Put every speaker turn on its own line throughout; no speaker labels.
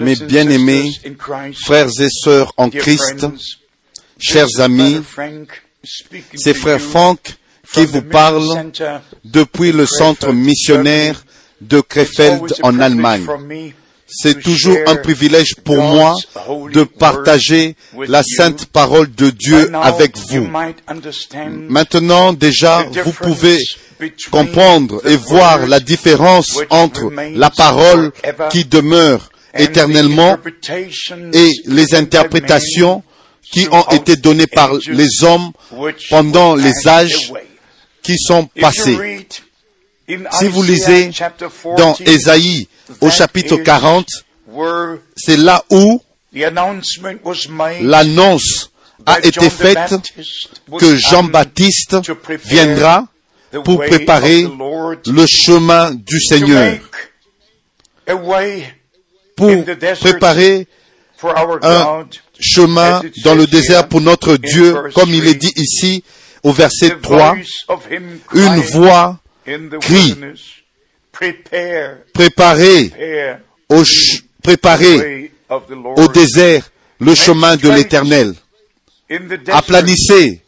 Mes bien-aimés frères et sœurs en Christ, chers amis, c'est frère Frank qui vous parle depuis le centre missionnaire de Krefeld en Allemagne. C'est toujours un privilège pour moi de partager la sainte parole de Dieu avec vous. Maintenant, déjà, vous pouvez comprendre et voir la différence entre la parole qui demeure éternellement et les interprétations qui ont été données par les hommes pendant les âges qui sont passés. Si vous lisez dans Ésaïe au chapitre 40, c'est là où l'annonce a été faite que Jean-Baptiste viendra pour préparer le chemin du Seigneur, pour préparer un chemin dans le désert pour notre Dieu, comme il est dit ici au verset 3, une voix crie, préparez au, préparez au désert le chemin de l'éternel. Aplanissez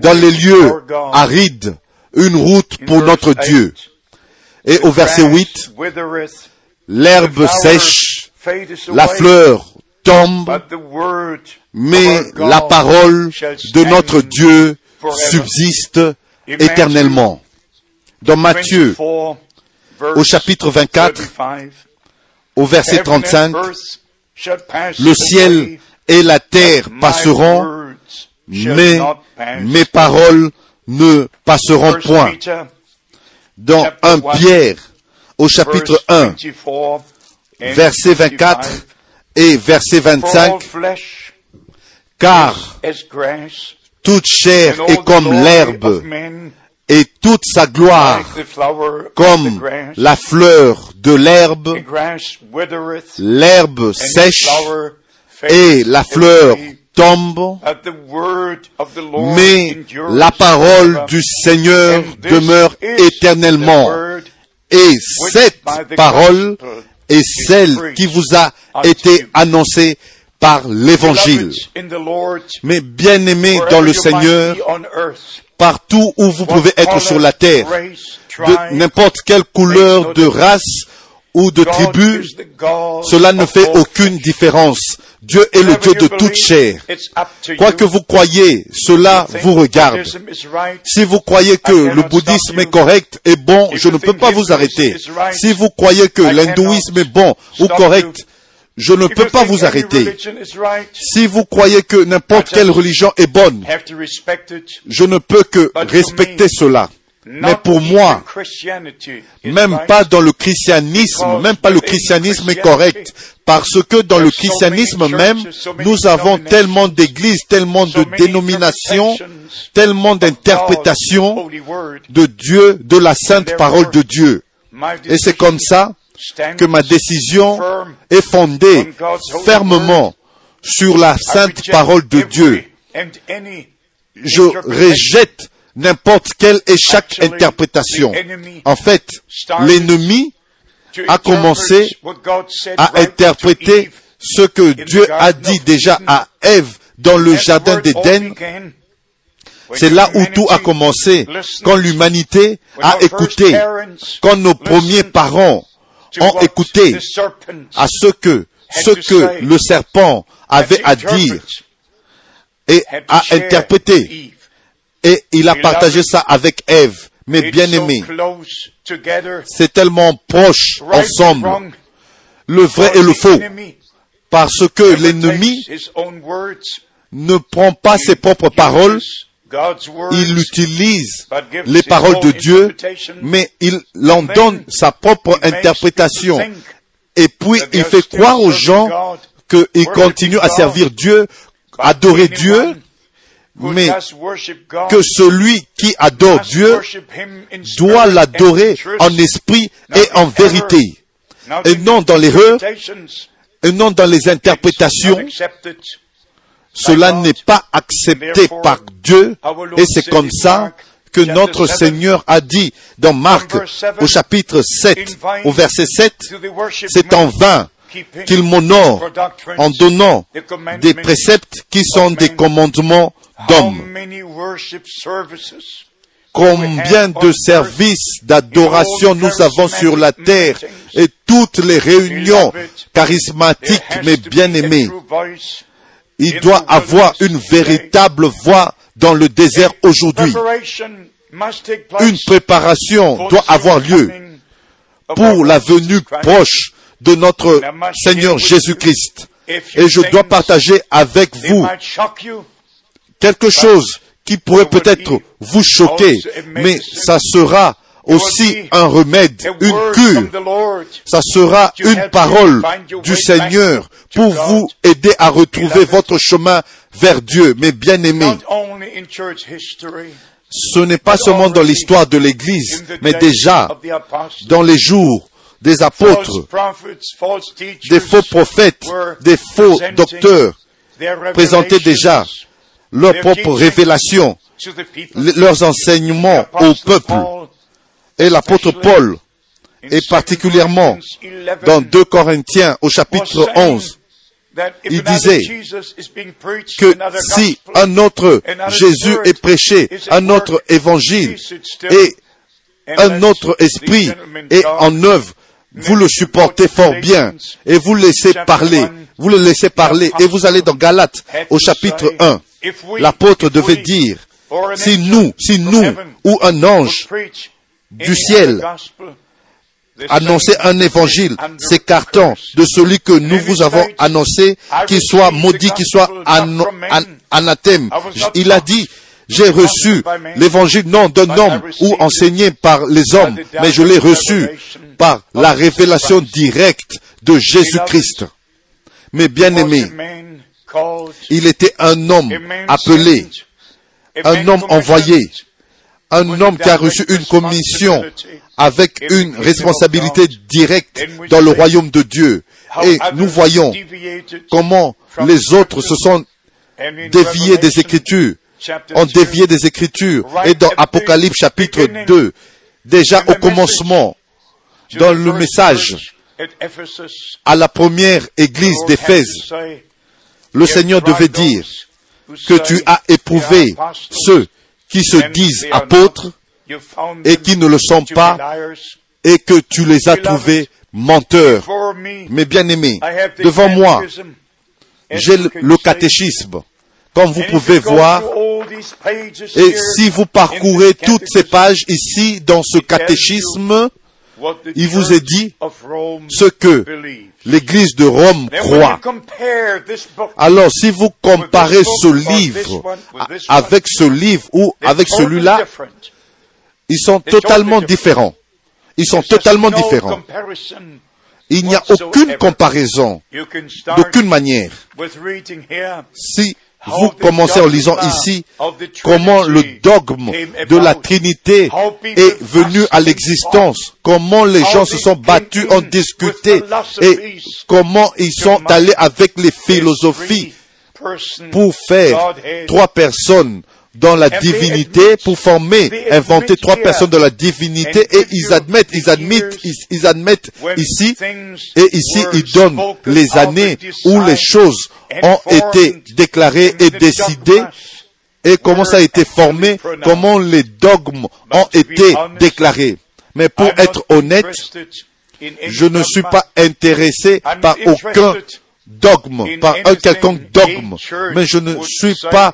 dans les lieux arides une route pour notre Dieu. Et au verset 8, l'herbe sèche, la fleur tombe, mais la parole de notre Dieu subsiste éternellement. Dans Matthieu, au chapitre 24, au verset 35, le ciel et la terre passeront, mais mes paroles ne passeront point. Dans 1 Pierre, au chapitre 1, verset 24 et verset 25, car toute chair est comme l'herbe et toute sa gloire comme la fleur de l'herbe. L'herbe sèche et la fleur tombe, mais la parole du Seigneur demeure éternellement. Et cette parole est celle qui vous a été annoncée par l'évangile. Mais bien aimé dans le Seigneur, partout où vous pouvez être sur la terre, de n'importe quelle couleur de race ou de tribu, cela ne fait aucune différence. Dieu est le Dieu de toute chair. Quoi que vous croyez, cela vous regarde. Si vous croyez que le bouddhisme est correct et bon, je ne peux pas vous arrêter. Si vous croyez que l'hindouisme est bon ou correct, je ne peux pas vous arrêter. Si vous croyez que n'importe quelle religion est bonne, je ne peux que respecter cela. Mais pour moi, même pas dans le christianisme, même pas le christianisme est correct, parce que dans le christianisme même, nous avons tellement d'églises, tellement de dénominations, tellement d'interprétations de Dieu, de la sainte parole de Dieu. Et c'est comme ça que ma décision est fondée fermement sur la sainte parole de Dieu. Je rejette n'importe quelle et chaque interprétation. En fait, l'ennemi a commencé à interpréter ce que Dieu a dit déjà à Ève dans le jardin d'Éden. C'est là où tout a commencé, quand l'humanité a écouté, quand nos premiers parents ont écouté à ce que, ce que le serpent avait à dire et a interprété. Et il a partagé ça avec Ève. Mais bien aimé, c'est tellement proche ensemble, le vrai et le faux, parce que l'ennemi ne prend pas ses propres paroles, il utilise les paroles de Dieu, mais il en donne sa propre interprétation. Et puis il fait croire aux gens qu'ils continuent à servir Dieu, adorer Dieu, mais que celui qui adore Dieu doit l'adorer en esprit et en vérité, et non dans l'erreur, et non dans les interprétations. Cela n'est pas accepté par Dieu, et c'est comme ça que notre Seigneur a dit dans Marc au chapitre 7, au verset 7, c'est en vain qu'il m'honore en donnant des préceptes qui sont des commandements d'hommes. Combien de services d'adoration nous avons sur la terre et toutes les réunions charismatiques, mais bien aimés. Il doit avoir une véritable voix dans le désert aujourd'hui. Une préparation doit avoir lieu pour la venue proche de notre Seigneur Jésus-Christ. Et je dois partager avec vous quelque chose qui pourrait peut-être vous choquer, mais ça sera aussi un remède, une cure. Ça sera une parole du Seigneur pour vous aider à retrouver votre chemin vers Dieu. Mais bien aimé, ce n'est pas seulement dans l'histoire de l'Église, mais déjà dans les jours des apôtres, des faux prophètes, des faux docteurs présentaient déjà leurs propres révélations, leurs enseignements au peuple. Et l'apôtre Paul, et particulièrement dans 2 Corinthiens au chapitre 11, il disait que si un autre Jésus est prêché, un autre évangile et un autre esprit est en œuvre, vous le supportez fort bien et vous laissez parler, vous le laissez parler et vous allez dans Galates au chapitre 1. L'apôtre devait dire, si nous, si nous ou un ange du ciel annoncer un évangile s'écartant de celui que nous vous avons annoncé, qu'il soit maudit, qu'il soit anathème. Il a dit, j'ai reçu l'évangile non d'un homme ou enseigné par les hommes, mais je l'ai reçu par la révélation directe de Jésus-Christ. Mais bien aimé, il était un homme appelé, un homme envoyé, un homme qui a reçu une commission avec une responsabilité directe dans le royaume de Dieu. Et nous voyons comment les autres se sont déviés des Écritures, ont dévié des Écritures. Et dans Apocalypse chapitre 2, déjà au commencement, dans le message à la première église d'Éphèse, le Seigneur devait dire que tu as éprouvé ceux qui se disent apôtres et qui ne le sont pas et que tu les as trouvés menteurs. Mais bien aimés, devant moi, j'ai le catéchisme. Comme vous pouvez voir, et si vous parcourez toutes ces pages ici dans ce catéchisme, il vous est dit ce que l'Église de Rome croit. Alors, si vous comparez ce livre avec ce livre ou avec celui-là, ils sont totalement différents. Ils sont totalement différents. Il n'y a aucune comparaison, d'aucune manière. Si vous commencez en lisant ici comment le dogme de la Trinité est venu à l'existence, comment les gens se sont battus, ont discuté et comment ils sont allés avec les philosophies pour faire trois personnes dans la divinité pour former, inventer trois personnes dans la divinité et ils admettent, ils admettent, ils, admettent ici et ici ils donnent les années où les choses ont été déclarées et décidées et comment ça a été formé, comment les dogmes ont été déclarés. Mais pour être honnête, je ne suis pas intéressé par aucun dogme, par un quelconque dogme, mais je ne suis pas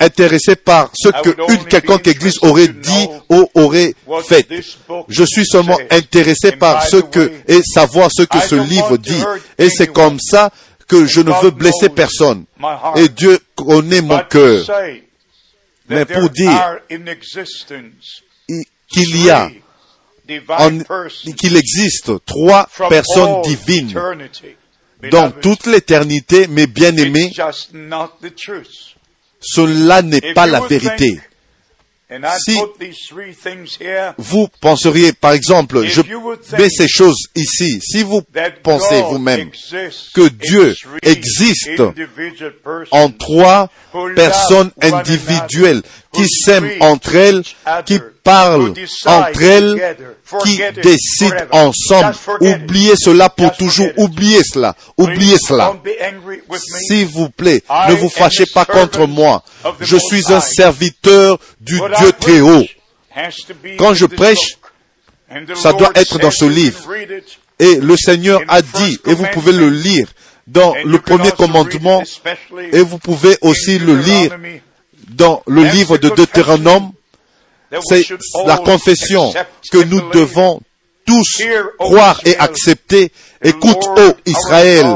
intéressé par ce que une quelconque église aurait dit ou aurait fait. Je suis seulement intéressé par ce que, et savoir ce que ce livre dit. Et c'est comme ça que je ne veux blesser personne. Et Dieu connaît mon cœur. Mais pour dire qu'il y a, qu'il existe trois personnes divines dans toute l'éternité, mes bien-aimés, cela n'est pas la vérité. Si vous penseriez, par exemple, je mets ces choses ici, si vous pensez vous-même que Dieu existe en trois personnes individuelles qui s'aiment entre elles, qui parlent entre elles, qui décident ensemble. Oubliez cela pour toujours. Oubliez cela. Oubliez cela. S'il vous plaît, ne vous fâchez pas contre moi. Je suis un serviteur du Dieu très haut. Quand je prêche, ça doit être dans ce livre. Et le Seigneur a dit, et vous pouvez le lire dans le premier commandement, et vous pouvez aussi le lire dans le livre de Deutéronome, c'est la confession que nous devons tous croire et accepter. Écoute, ô Israël,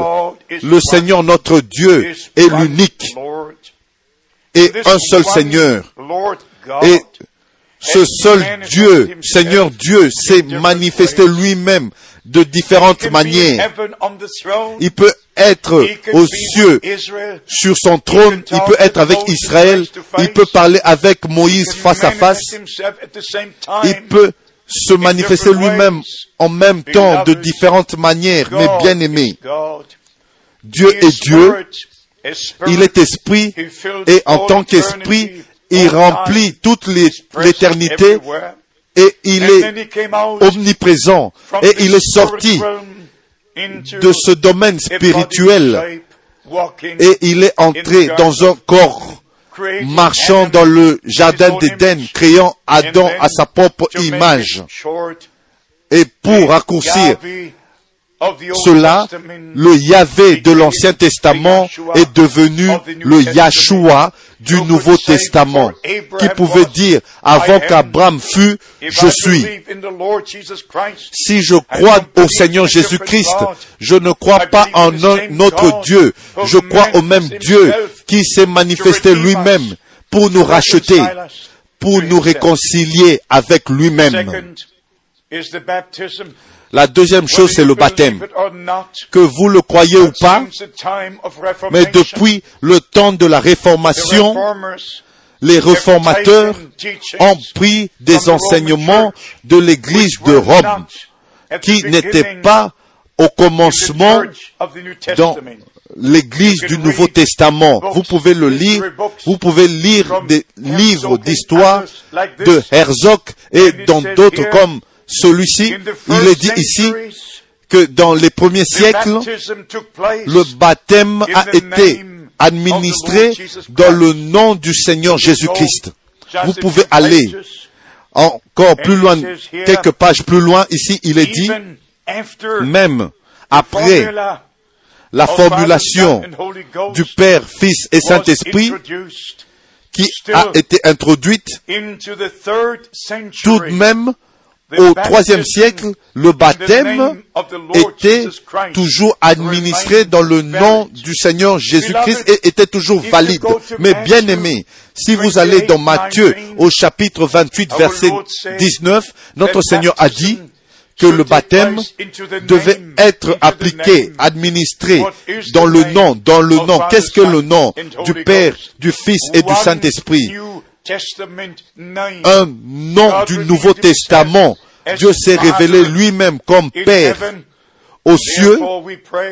le Seigneur notre Dieu est l'unique et un seul Seigneur. Et ce seul Dieu, Seigneur Dieu, s'est manifesté lui-même de différentes manières. Il peut être aux cieux sur son trône, il peut être avec Israël, il peut parler avec Moïse face à face, il peut se manifester lui-même en même temps de différentes manières, mais bien aimé. Dieu est Dieu, il est esprit, et en tant qu'esprit, il remplit toute l'éternité et il est omniprésent. et il est sorti de ce domaine spirituel. et il est entré dans un corps marchant dans le jardin d'Éden, créant Adam à sa propre image. Et pour raccourcir cela, le Yahvé de l'Ancien Testament est devenu le Yahshua du Nouveau Testament, qui pouvait dire, avant qu'Abraham fût, je suis. Si je crois au Seigneur Jésus-Christ, je ne crois pas en un autre Dieu, je crois au même Dieu qui s'est manifesté lui-même pour nous racheter, pour nous réconcilier avec lui-même. La deuxième chose, c'est le baptême. Que vous le croyez ou pas, mais depuis le temps de la réformation, les réformateurs ont pris des enseignements de l'Église de Rome qui n'étaient pas au commencement dans l'Église du Nouveau Testament. Vous pouvez le lire, vous pouvez lire des livres d'histoire de Herzog et dans d'autres comme celui-ci, il est dit ici que dans les premiers siècles, le baptême a été administré dans le nom du Seigneur Jésus-Christ. Vous pouvez aller encore plus loin, quelques pages plus loin, ici il est dit, même après la formulation du Père, Fils et Saint-Esprit, qui a été introduite tout de même au troisième siècle, le baptême était toujours administré dans le nom du Seigneur Jésus-Christ et était toujours valide. Mais bien aimé, si vous allez dans Matthieu au chapitre 28 verset 19, notre Seigneur a dit que le baptême devait être appliqué, administré dans le nom, dans le nom. Qu'est-ce que le nom du Père, du Fils et du Saint-Esprit? Un nom du Nouveau Testament. Dieu s'est révélé lui-même comme Père aux cieux,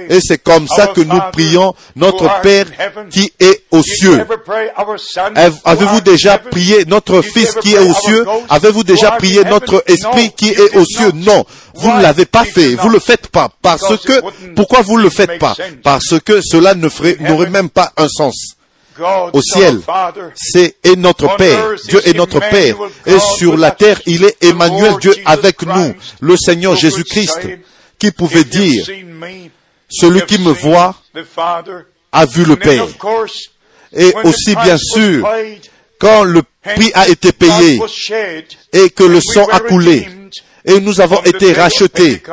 et c'est comme ça que nous prions notre Père qui est aux cieux. Avez-vous déjà prié notre Fils qui est aux cieux? Avez-vous déjà prié notre Esprit qui est aux cieux? Non, vous ne l'avez pas fait, vous le faites pas, parce que, pourquoi vous ne le faites pas? Parce que cela n'aurait même pas un sens au ciel, c'est est notre Père. Dieu est notre Père. Et sur la terre, il est Emmanuel, Dieu avec nous, le Seigneur Jésus-Christ, qui pouvait dire, celui qui me voit a vu le Père. Et aussi, bien sûr, quand le prix a été payé et que le sang a coulé, et nous avons été rachetés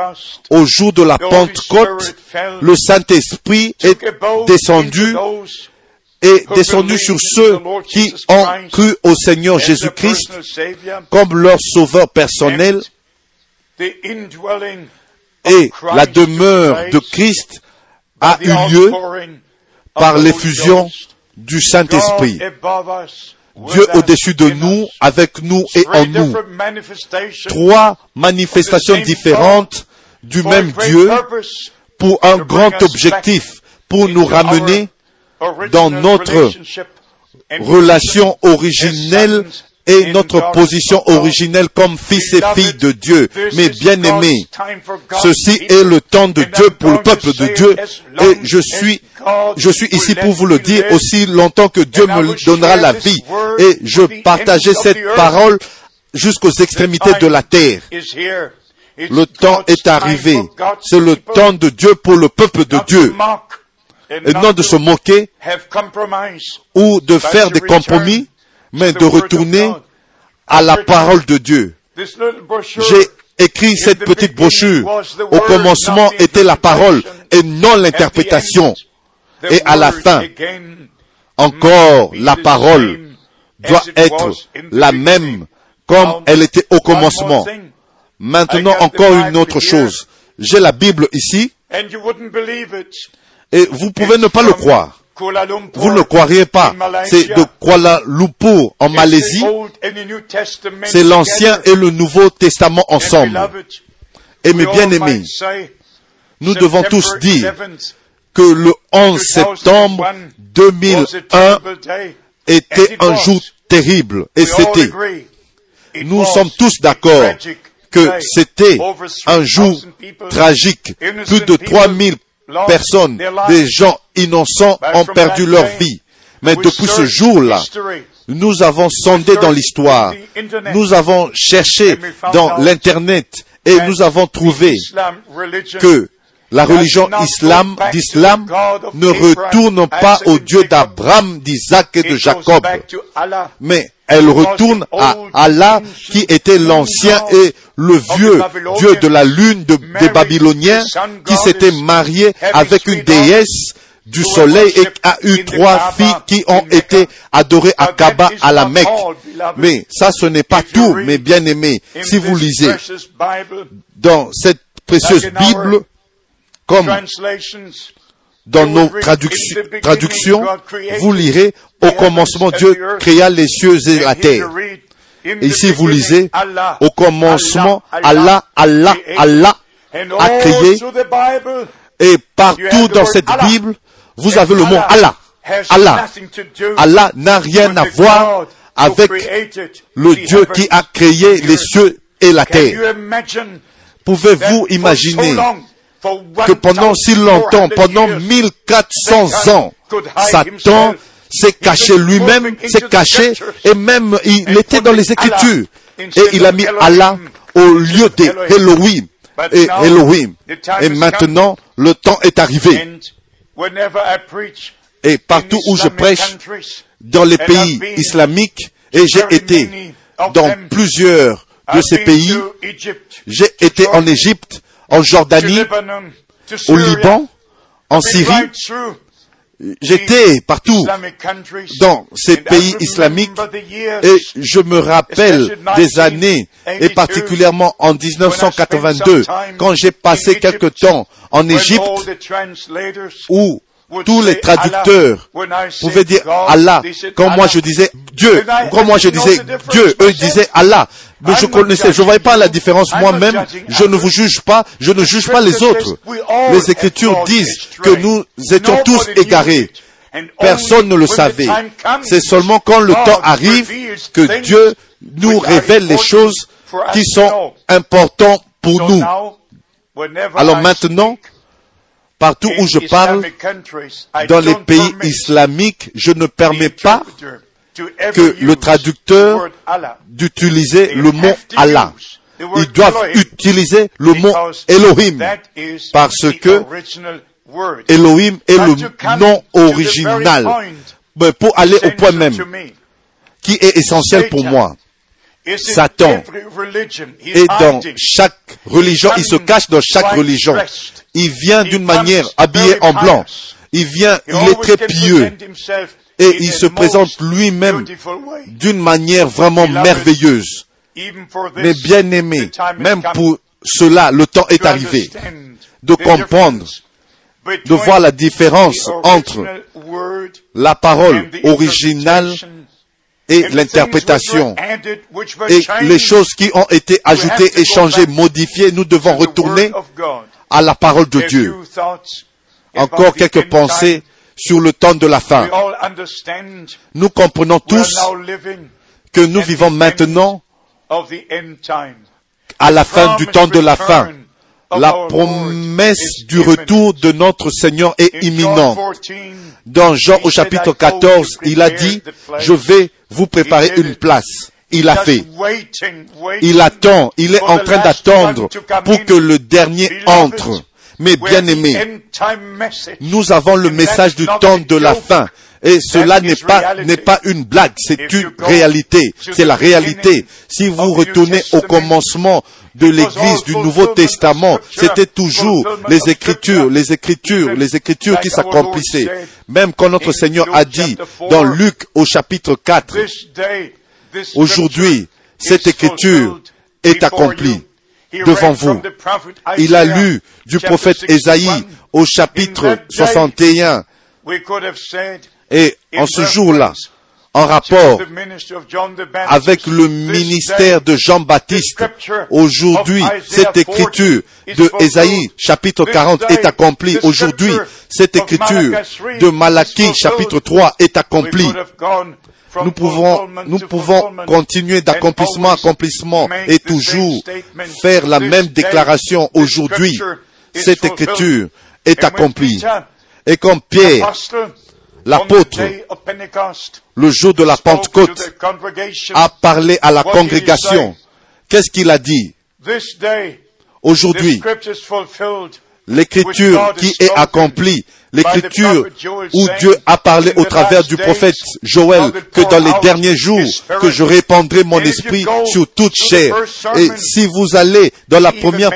au jour de la Pentecôte, le Saint-Esprit est descendu est descendu sur ceux qui ont cru au Seigneur Jésus-Christ comme leur sauveur personnel et la demeure de Christ a eu lieu par l'effusion du Saint-Esprit. Dieu au-dessus de nous, avec nous et en nous. Trois manifestations différentes du même Dieu pour un grand objectif, pour nous ramener dans notre relation originelle et notre position originelle comme fils et filles de Dieu. Mais bien aimés, ceci est le temps de Dieu pour le peuple de Dieu et je suis, je suis ici pour vous le dire aussi longtemps que Dieu me donnera la vie et je partageais cette parole jusqu'aux extrémités de la terre. Le temps est arrivé. C'est le temps de Dieu pour le peuple de Dieu. Et non de se moquer ou de faire des compromis, mais de retourner à la parole de Dieu. J'ai écrit cette petite brochure. Au commencement était la parole et non l'interprétation. Et à la fin, encore la parole doit être la même comme elle était au commencement. Maintenant, encore une autre chose. J'ai la Bible ici et vous pouvez ne pas le croire. Vous ne le croiriez pas. C'est de Kuala Lumpur en Malaisie. C'est l'Ancien et le Nouveau Testament ensemble. Et mes bien-aimés, nous devons tous dire que le 11 septembre 2001 était un jour terrible. Et c'était. Nous sommes tous d'accord que c'était un jour tragique. Plus de 3000 personnes, des gens innocents ont perdu leur vie. Mais depuis ce jour-là, nous avons sondé dans l'histoire, nous avons cherché dans l'Internet et nous avons trouvé que la religion islam, d'islam ne retourne pas au Dieu d'Abraham, d'Isaac et de Jacob, mais elle retourne à Allah qui était l'ancien et le vieux Dieu de la lune des Babyloniens qui s'était marié avec une déesse du soleil et a eu trois filles qui ont été adorées à Kaaba à la Mecque. Mais ça, ce n'est pas tout, mes bien-aimés. Si vous lisez dans cette précieuse Bible, comme dans nos traductions, vous lirez, au commencement Dieu créa les cieux et la terre. Et ici vous lisez, au commencement Allah, Allah, Allah a créé. Et partout dans cette Bible, vous avez le mot Allah. Allah. Allah n'a rien à voir avec le Dieu qui a créé les cieux et la terre. Pouvez-vous imaginer que pendant si longtemps, pendant 1400 ans, Satan s'est caché lui-même, s'est caché, et même il était dans les Écritures. Et il a mis Allah au lieu d'Elohim. Et Elohim. Et maintenant, le temps est arrivé. Et partout où je prêche, dans les pays islamiques, et j'ai été dans plusieurs de ces pays, j'ai été en Égypte, en Jordanie, au Liban, en Syrie. J'étais partout dans ces pays islamiques et je me rappelle des années et particulièrement en 1982 quand j'ai passé quelque temps en Égypte où tous les traducteurs pouvaient dire Allah. Quand moi je disais Dieu, quand moi je disais Dieu, eux disaient Allah. Mais je connaissais, je voyais pas la différence moi-même. Je ne vous juge pas, je ne juge pas les autres. Les Écritures disent que nous étions tous égarés. Personne ne le savait. C'est seulement quand le temps arrive que Dieu nous révèle les choses qui sont importantes pour nous. Alors maintenant, partout où je parle, dans les pays islamiques, je ne permets pas que le traducteur d'utiliser le mot Allah. Ils doivent utiliser le mot Elohim parce que Elohim est le nom original. Pour aller au point même, qui est essentiel pour moi, Satan. est dans chaque religion, il se cache dans chaque religion. Il vient d'une manière habillé en blanc. Il vient, il est très pieux. et il se présente lui-même d'une manière vraiment merveilleuse. Mais bien aimé, même pour cela, le temps est arrivé de comprendre, de voir la différence entre la parole originale et l'interprétation. Et les choses qui ont été ajoutées, échangées, modifiées, nous devons retourner à la parole de Dieu. Encore quelques pensées sur le temps de la fin. Nous comprenons tous que nous vivons maintenant à la fin du temps de la fin. La promesse du retour de notre Seigneur est imminente. Dans Jean au chapitre 14, il a dit, je vais vous préparer une place. Il a fait. Il attend, il est en train d'attendre pour que le dernier entre. Mais bien aimé, nous avons le message du temps de la fin. Et cela n'est pas, n'est pas une blague, c'est une réalité. C'est la réalité. Si vous retournez au commencement de l'Église du Nouveau Testament, c'était toujours les Écritures, les Écritures, les Écritures qui s'accomplissaient. Même quand notre Seigneur a dit dans Luc au chapitre 4, aujourd'hui, cette Écriture est accomplie devant vous. Il a lu du prophète Ésaïe au chapitre 61 et en ce jour-là, en rapport avec le ministère de Jean-Baptiste. Aujourd'hui, cette écriture de Ésaïe chapitre 40 est accomplie. Aujourd'hui, cette écriture de Malachie chapitre 3 est accomplie. Nous pouvons, nous pouvons continuer d'accomplissement à accomplissement et toujours faire la même déclaration. Aujourd'hui, cette écriture est accomplie. Et comme Pierre l'apôtre, le jour de la Pentecôte, a parlé à la congrégation. Qu'est-ce qu'il a dit? Aujourd'hui, l'écriture qui est accomplie l'écriture où Dieu a parlé au travers du prophète Joël que dans les derniers jours que je répandrai mon esprit sur toute chair. Et si vous allez dans la première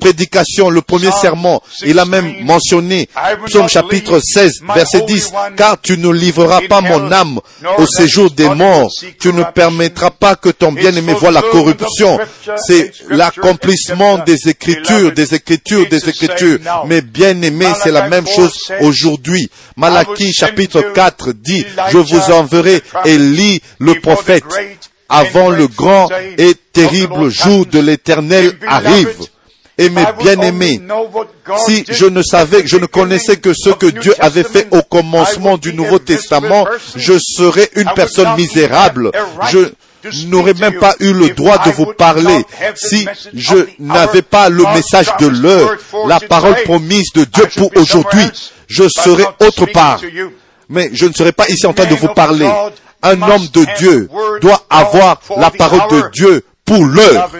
prédication, le premier serment, il a même mentionné, Psaume chapitre 16, verset 10, car tu ne livreras pas mon âme au séjour des morts, tu ne permettras pas que ton bien-aimé voie la corruption. C'est l'accomplissement des écritures, des écritures, des écritures. Mais bien-aimé, c'est la même chose aujourd'hui. Malachie chapitre 4 dit, je vous enverrai Élie le prophète avant le grand et terrible jour de l'éternel arrive. Et mes bien-aimés, si je ne savais, je ne connaissais que ce que Dieu avait fait au commencement du Nouveau Testament, je serais une personne misérable. Je n'aurais même pas eu le droit de vous parler si je n'avais pas le message de l'heure, la parole promise de Dieu pour aujourd'hui. je serai autre part. Mais je ne serai pas ici en train de vous parler. Un homme de Dieu doit avoir la parole de Dieu pour l'heure.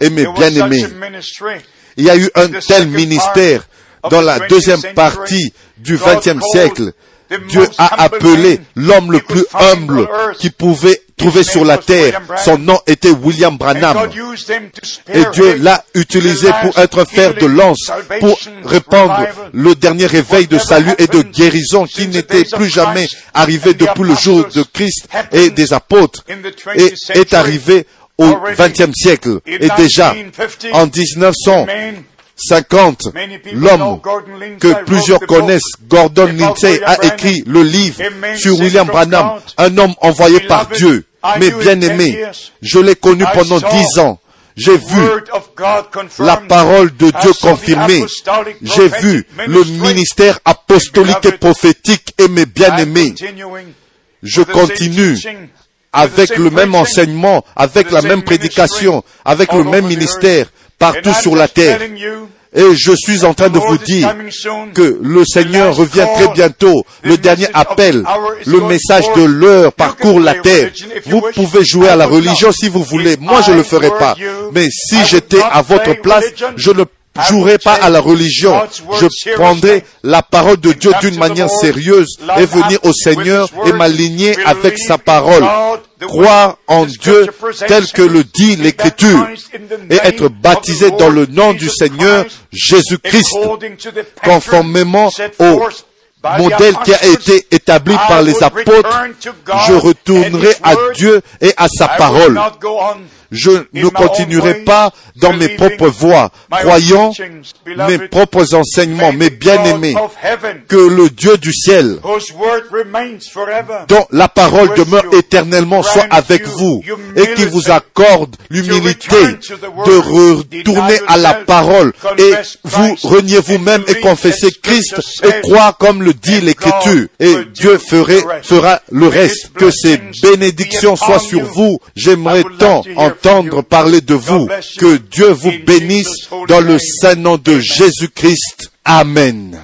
Et mes bien-aimés, il y a eu un tel ministère dans la deuxième partie du XXe siècle. Dieu a appelé l'homme le plus humble qui pouvait trouver sur la terre. Son nom était William Branham. Et Dieu l'a utilisé pour être un fer de lance, pour répandre le dernier réveil de salut et de guérison qui n'était plus jamais arrivé depuis le jour de Christ et des apôtres et est arrivé au XXe siècle. Et déjà, en 1900, 50, l'homme que plusieurs connaissent, Gordon Lindsay, a écrit le livre sur William Branham, un homme envoyé par Dieu. Mais bien aimé, je l'ai connu pendant dix ans. J'ai vu la parole de Dieu confirmée. J'ai vu le ministère apostolique et prophétique et mes bien-aimés. Je continue avec le même enseignement, avec la même prédication, avec le même ministère, partout sur la terre. Et je suis en train de vous dire que le Seigneur revient très bientôt. Le dernier appel, le message de l'heure parcourt la terre. Vous pouvez jouer à la religion si vous voulez. Moi, je ne le ferai pas. Mais si j'étais à votre place, je ne jouerai pas à la religion. Je prendrai la parole de Dieu d'une manière sérieuse et venir au Seigneur et m'aligner avec sa parole croire en Dieu tel que le dit l'Écriture et être baptisé dans le nom du Seigneur Jésus-Christ, conformément au modèle qui a été établi par les apôtres, je retournerai à Dieu et à sa parole. Je ne continuerai pas dans mes propres voies, croyant mes propres enseignements, mes bien-aimés, que le Dieu du ciel, dont la parole demeure éternellement, soit avec vous et qui vous accorde l'humilité de retourner à la parole et vous reniez vous-même et confessez Christ et croire comme le dit l'Écriture. Et Dieu ferait, fera le reste. Que ces bénédictions soient sur vous. J'aimerais tant entendre parler de vous. Que Dieu vous bénisse dans le saint nom de Jésus-Christ. Amen.